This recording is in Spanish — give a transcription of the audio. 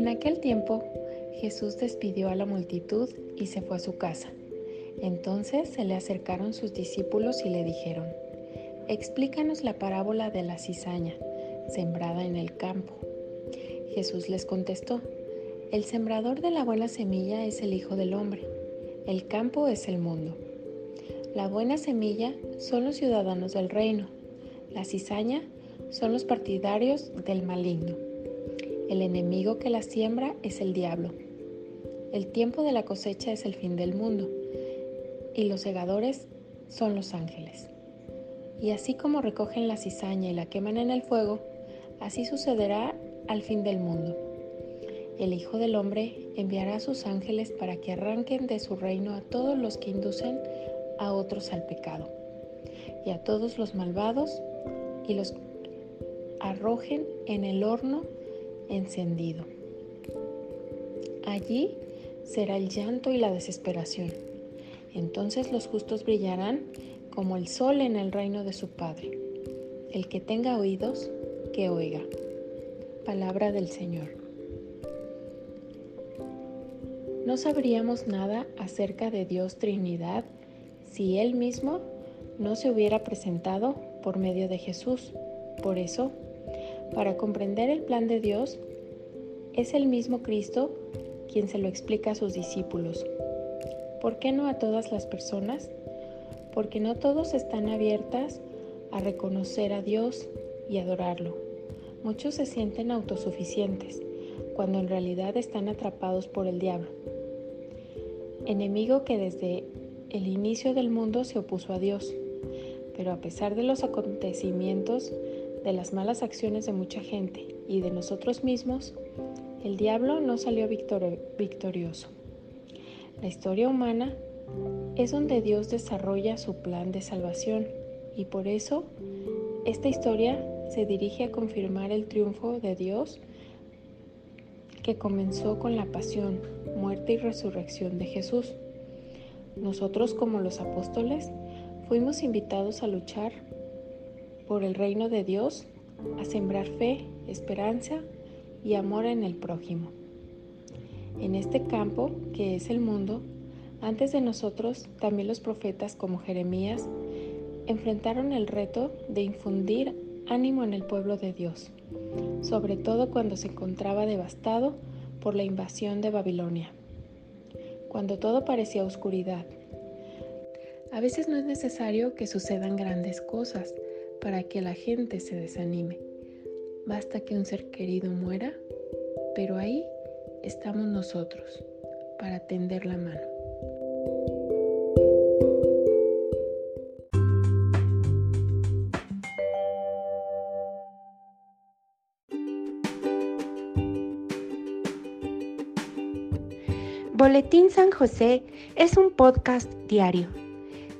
En aquel tiempo Jesús despidió a la multitud y se fue a su casa. Entonces se le acercaron sus discípulos y le dijeron, Explícanos la parábola de la cizaña, sembrada en el campo. Jesús les contestó, El sembrador de la buena semilla es el Hijo del Hombre, el campo es el mundo. La buena semilla son los ciudadanos del reino, la cizaña son los partidarios del maligno. El enemigo que la siembra es el diablo. El tiempo de la cosecha es el fin del mundo y los segadores son los ángeles. Y así como recogen la cizaña y la queman en el fuego, así sucederá al fin del mundo. El Hijo del Hombre enviará a sus ángeles para que arranquen de su reino a todos los que inducen a otros al pecado, y a todos los malvados, y los arrojen en el horno encendido. Allí será el llanto y la desesperación. Entonces los justos brillarán como el sol en el reino de su Padre. El que tenga oídos, que oiga. Palabra del Señor. No sabríamos nada acerca de Dios Trinidad si Él mismo no se hubiera presentado por medio de Jesús. Por eso, para comprender el plan de Dios, es el mismo Cristo quien se lo explica a sus discípulos. ¿Por qué no a todas las personas? Porque no todos están abiertas a reconocer a Dios y adorarlo. Muchos se sienten autosuficientes, cuando en realidad están atrapados por el diablo, enemigo que desde el inicio del mundo se opuso a Dios. Pero a pesar de los acontecimientos, de las malas acciones de mucha gente y de nosotros mismos, el diablo no salió victorioso. La historia humana es donde Dios desarrolla su plan de salvación y por eso esta historia se dirige a confirmar el triunfo de Dios que comenzó con la pasión, muerte y resurrección de Jesús. Nosotros como los apóstoles fuimos invitados a luchar por el reino de Dios, a sembrar fe, esperanza y amor en el prójimo. En este campo, que es el mundo, antes de nosotros, también los profetas como Jeremías enfrentaron el reto de infundir ánimo en el pueblo de Dios, sobre todo cuando se encontraba devastado por la invasión de Babilonia, cuando todo parecía oscuridad. A veces no es necesario que sucedan grandes cosas, para que la gente se desanime. Basta que un ser querido muera, pero ahí estamos nosotros para tender la mano. Boletín San José es un podcast diario